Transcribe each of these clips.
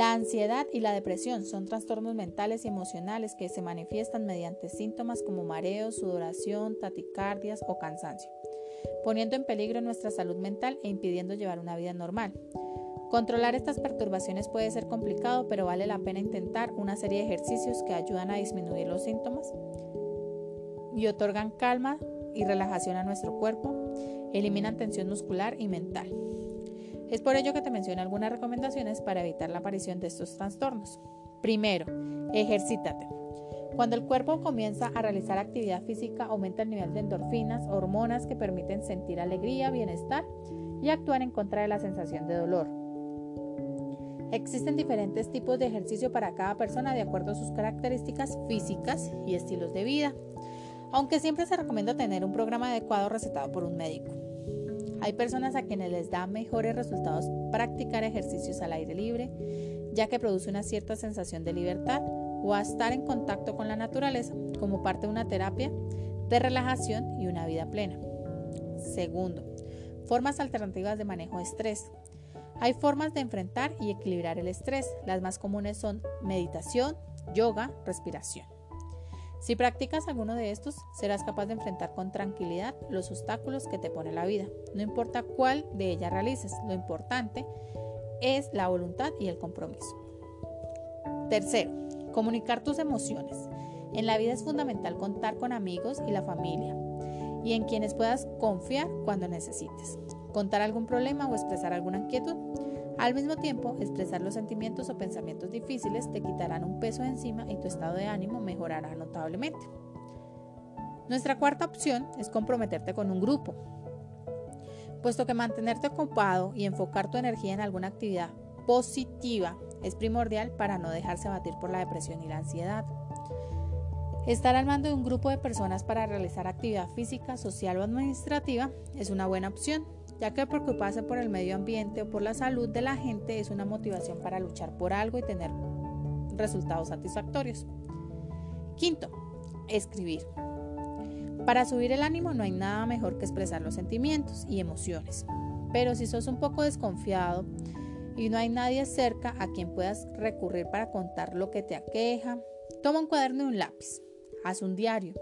La ansiedad y la depresión son trastornos mentales y emocionales que se manifiestan mediante síntomas como mareos, sudoración, taticardias o cansancio, poniendo en peligro nuestra salud mental e impidiendo llevar una vida normal. Controlar estas perturbaciones puede ser complicado, pero vale la pena intentar una serie de ejercicios que ayudan a disminuir los síntomas y otorgan calma y relajación a nuestro cuerpo, eliminan tensión muscular y mental. Es por ello que te menciono algunas recomendaciones para evitar la aparición de estos trastornos. Primero, ejercítate. Cuando el cuerpo comienza a realizar actividad física, aumenta el nivel de endorfinas, hormonas que permiten sentir alegría, bienestar y actuar en contra de la sensación de dolor. Existen diferentes tipos de ejercicio para cada persona de acuerdo a sus características físicas y estilos de vida, aunque siempre se recomienda tener un programa adecuado recetado por un médico. Hay personas a quienes les da mejores resultados practicar ejercicios al aire libre, ya que produce una cierta sensación de libertad o a estar en contacto con la naturaleza como parte de una terapia de relajación y una vida plena. Segundo, formas alternativas de manejo de estrés. Hay formas de enfrentar y equilibrar el estrés. Las más comunes son meditación, yoga, respiración. Si practicas alguno de estos, serás capaz de enfrentar con tranquilidad los obstáculos que te pone la vida. No importa cuál de ellas realices, lo importante es la voluntad y el compromiso. Tercero, comunicar tus emociones. En la vida es fundamental contar con amigos y la familia y en quienes puedas confiar cuando necesites. Contar algún problema o expresar alguna inquietud al mismo tiempo, expresar los sentimientos o pensamientos difíciles te quitarán un peso encima y tu estado de ánimo mejorará notablemente. Nuestra cuarta opción es comprometerte con un grupo, puesto que mantenerte ocupado y enfocar tu energía en alguna actividad positiva es primordial para no dejarse abatir por la depresión y la ansiedad. Estar al mando de un grupo de personas para realizar actividad física, social o administrativa es una buena opción ya que preocuparse por el medio ambiente o por la salud de la gente es una motivación para luchar por algo y tener resultados satisfactorios. Quinto, escribir. Para subir el ánimo no hay nada mejor que expresar los sentimientos y emociones. Pero si sos un poco desconfiado y no hay nadie cerca a quien puedas recurrir para contar lo que te aqueja, toma un cuaderno y un lápiz, haz un diario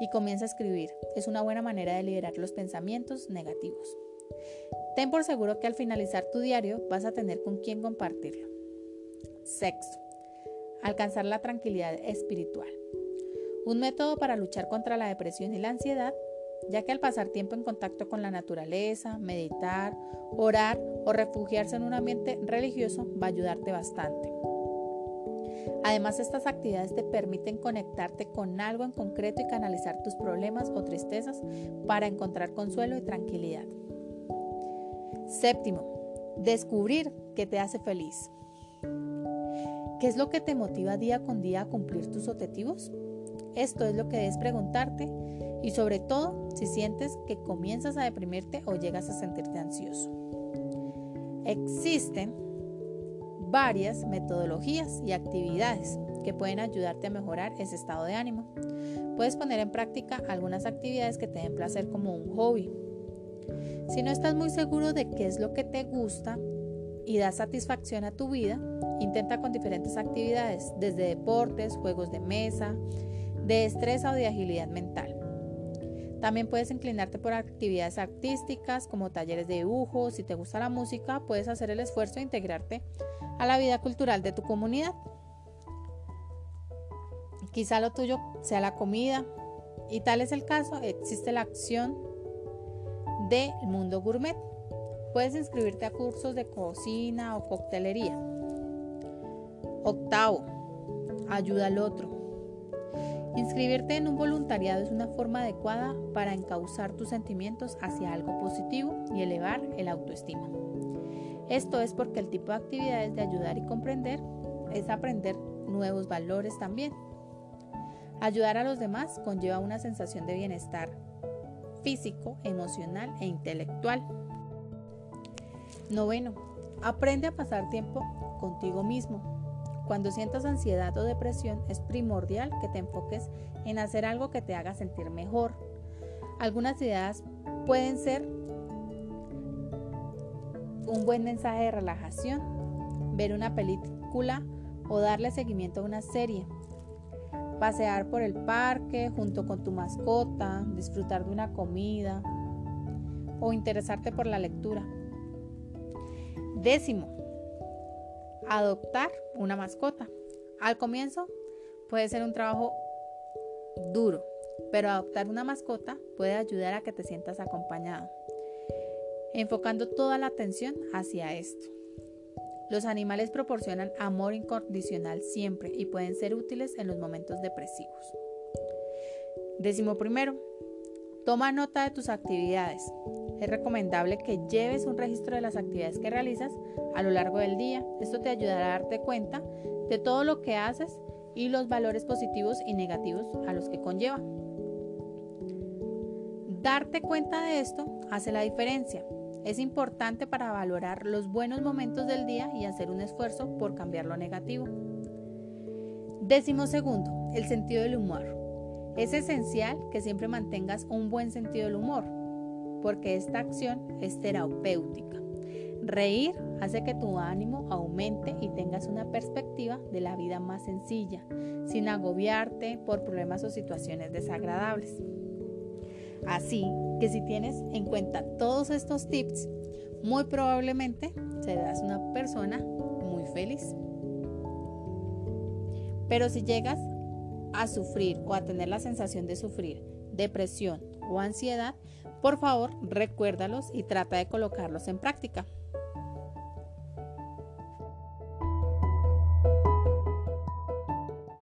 y comienza a escribir. Es una buena manera de liberar los pensamientos negativos. Ten por seguro que al finalizar tu diario vas a tener con quién compartirlo. Sexto, alcanzar la tranquilidad espiritual. Un método para luchar contra la depresión y la ansiedad, ya que al pasar tiempo en contacto con la naturaleza, meditar, orar o refugiarse en un ambiente religioso va a ayudarte bastante. Además, estas actividades te permiten conectarte con algo en concreto y canalizar tus problemas o tristezas para encontrar consuelo y tranquilidad. Séptimo, descubrir qué te hace feliz. ¿Qué es lo que te motiva día con día a cumplir tus objetivos? Esto es lo que debes preguntarte y sobre todo si sientes que comienzas a deprimirte o llegas a sentirte ansioso. Existen varias metodologías y actividades que pueden ayudarte a mejorar ese estado de ánimo. Puedes poner en práctica algunas actividades que te den placer como un hobby, si no estás muy seguro de qué es lo que te gusta y da satisfacción a tu vida, intenta con diferentes actividades, desde deportes, juegos de mesa, de destreza o de agilidad mental. También puedes inclinarte por actividades artísticas como talleres de dibujo. Si te gusta la música, puedes hacer el esfuerzo de integrarte a la vida cultural de tu comunidad. Quizá lo tuyo sea la comida y tal es el caso, existe la acción del mundo gourmet. Puedes inscribirte a cursos de cocina o coctelería. Octavo, ayuda al otro. Inscribirte en un voluntariado es una forma adecuada para encauzar tus sentimientos hacia algo positivo y elevar el autoestima. Esto es porque el tipo de actividades de ayudar y comprender es aprender nuevos valores también. Ayudar a los demás conlleva una sensación de bienestar físico, emocional e intelectual. Noveno, aprende a pasar tiempo contigo mismo. Cuando sientas ansiedad o depresión es primordial que te enfoques en hacer algo que te haga sentir mejor. Algunas ideas pueden ser un buen mensaje de relajación, ver una película o darle seguimiento a una serie. Pasear por el parque junto con tu mascota, disfrutar de una comida o interesarte por la lectura. Décimo, adoptar una mascota. Al comienzo puede ser un trabajo duro, pero adoptar una mascota puede ayudar a que te sientas acompañado, enfocando toda la atención hacia esto. Los animales proporcionan amor incondicional siempre y pueden ser útiles en los momentos depresivos. Décimo primero, toma nota de tus actividades. Es recomendable que lleves un registro de las actividades que realizas a lo largo del día. Esto te ayudará a darte cuenta de todo lo que haces y los valores positivos y negativos a los que conlleva. Darte cuenta de esto hace la diferencia. Es importante para valorar los buenos momentos del día y hacer un esfuerzo por cambiar lo negativo. Décimo segundo, el sentido del humor. Es esencial que siempre mantengas un buen sentido del humor, porque esta acción es terapéutica. Reír hace que tu ánimo aumente y tengas una perspectiva de la vida más sencilla, sin agobiarte por problemas o situaciones desagradables. Así que si tienes en cuenta todos estos tips, muy probablemente serás una persona muy feliz. Pero si llegas a sufrir o a tener la sensación de sufrir depresión o ansiedad, por favor recuérdalos y trata de colocarlos en práctica.